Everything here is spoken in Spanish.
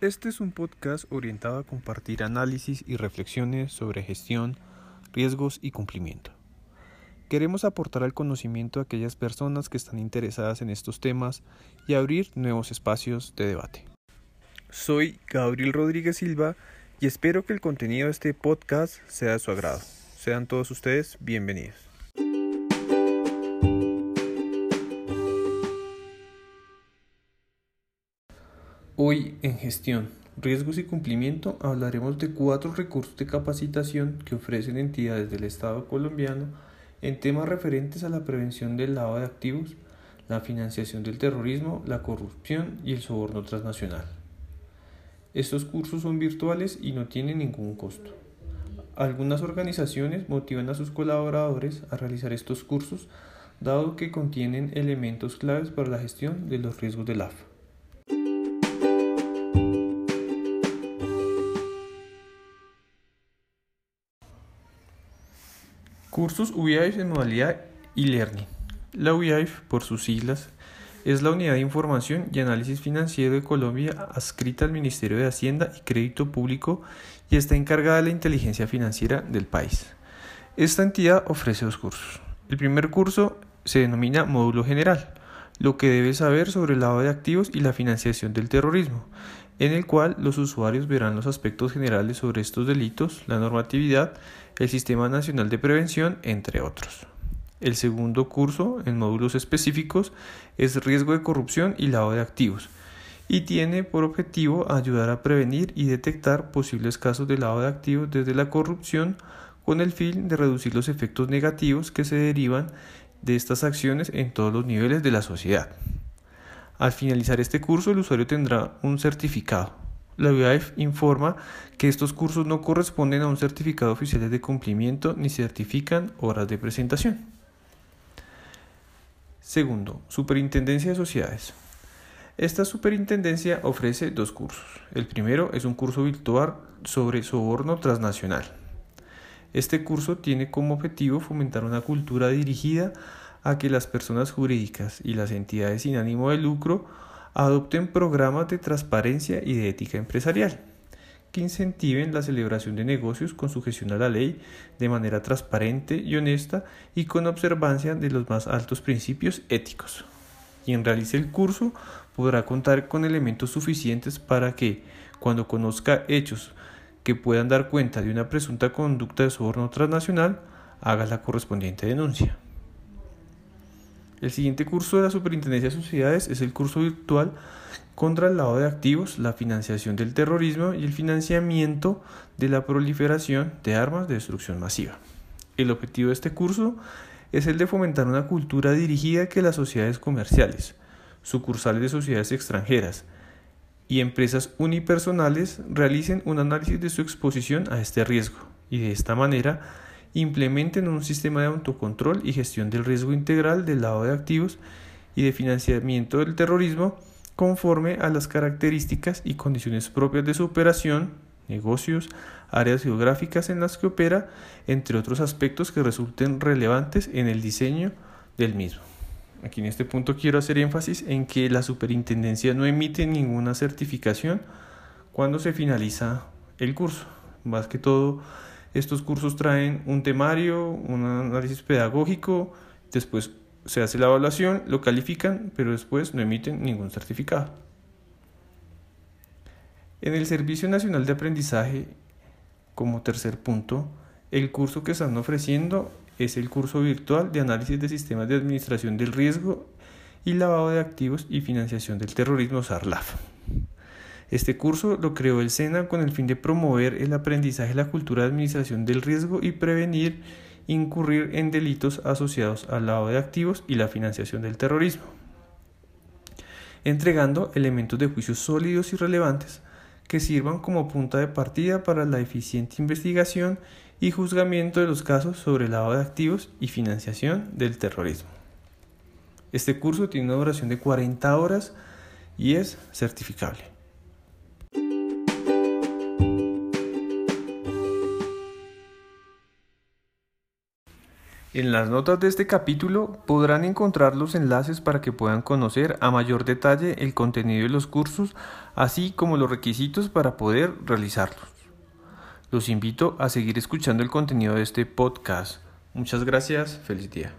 Este es un podcast orientado a compartir análisis y reflexiones sobre gestión, riesgos y cumplimiento. Queremos aportar al conocimiento a aquellas personas que están interesadas en estos temas y abrir nuevos espacios de debate. Soy Gabriel Rodríguez Silva y espero que el contenido de este podcast sea de su agrado. Sean todos ustedes bienvenidos. Hoy en gestión, riesgos y cumplimiento hablaremos de cuatro recursos de capacitación que ofrecen entidades del Estado colombiano en temas referentes a la prevención del lavado de activos, la financiación del terrorismo, la corrupción y el soborno transnacional. Estos cursos son virtuales y no tienen ningún costo. Algunas organizaciones motivan a sus colaboradores a realizar estos cursos dado que contienen elementos claves para la gestión de los riesgos del AFA. Cursos UIAIF en modalidad e-learning. La UIAIF, por sus siglas, es la Unidad de Información y Análisis Financiero de Colombia adscrita al Ministerio de Hacienda y Crédito Público y está encargada de la inteligencia financiera del país. Esta entidad ofrece dos cursos. El primer curso se denomina Módulo General, lo que debe saber sobre el lavado de activos y la financiación del terrorismo, en el cual los usuarios verán los aspectos generales sobre estos delitos, la normatividad, el Sistema Nacional de Prevención, entre otros. El segundo curso, en módulos específicos, es riesgo de corrupción y lavado de activos, y tiene por objetivo ayudar a prevenir y detectar posibles casos de lavado de activos desde la corrupción con el fin de reducir los efectos negativos que se derivan de estas acciones en todos los niveles de la sociedad. Al finalizar este curso, el usuario tendrá un certificado, la UIAF informa que estos cursos no corresponden a un certificado oficial de cumplimiento ni certifican horas de presentación. Segundo, Superintendencia de Sociedades. Esta superintendencia ofrece dos cursos. El primero es un curso virtual sobre soborno transnacional. Este curso tiene como objetivo fomentar una cultura dirigida a que las personas jurídicas y las entidades sin ánimo de lucro adopten programas de transparencia y de ética empresarial que incentiven la celebración de negocios con sujeción a la ley de manera transparente y honesta y con observancia de los más altos principios éticos. Quien realice el curso podrá contar con elementos suficientes para que, cuando conozca hechos que puedan dar cuenta de una presunta conducta de soborno transnacional, haga la correspondiente denuncia. El siguiente curso de la Superintendencia de Sociedades es el curso virtual contra el lavado de activos, la financiación del terrorismo y el financiamiento de la proliferación de armas de destrucción masiva. El objetivo de este curso es el de fomentar una cultura dirigida que las sociedades comerciales, sucursales de sociedades extranjeras y empresas unipersonales realicen un análisis de su exposición a este riesgo y de esta manera implementen un sistema de autocontrol y gestión del riesgo integral del lado de activos y de financiamiento del terrorismo conforme a las características y condiciones propias de su operación, negocios, áreas geográficas en las que opera, entre otros aspectos que resulten relevantes en el diseño del mismo. Aquí en este punto quiero hacer énfasis en que la superintendencia no emite ninguna certificación cuando se finaliza el curso. Más que todo, estos cursos traen un temario, un análisis pedagógico, después se hace la evaluación, lo califican, pero después no emiten ningún certificado. En el Servicio Nacional de Aprendizaje, como tercer punto, el curso que están ofreciendo es el curso virtual de análisis de sistemas de administración del riesgo y lavado de activos y financiación del terrorismo SARLAF. Este curso lo creó el SENA con el fin de promover el aprendizaje de la cultura de administración del riesgo y prevenir incurrir en delitos asociados al lavado de activos y la financiación del terrorismo, entregando elementos de juicio sólidos y relevantes que sirvan como punta de partida para la eficiente investigación y juzgamiento de los casos sobre lavado de activos y financiación del terrorismo. Este curso tiene una duración de 40 horas y es certificable. En las notas de este capítulo podrán encontrar los enlaces para que puedan conocer a mayor detalle el contenido de los cursos, así como los requisitos para poder realizarlos. Los invito a seguir escuchando el contenido de este podcast. Muchas gracias, feliz día.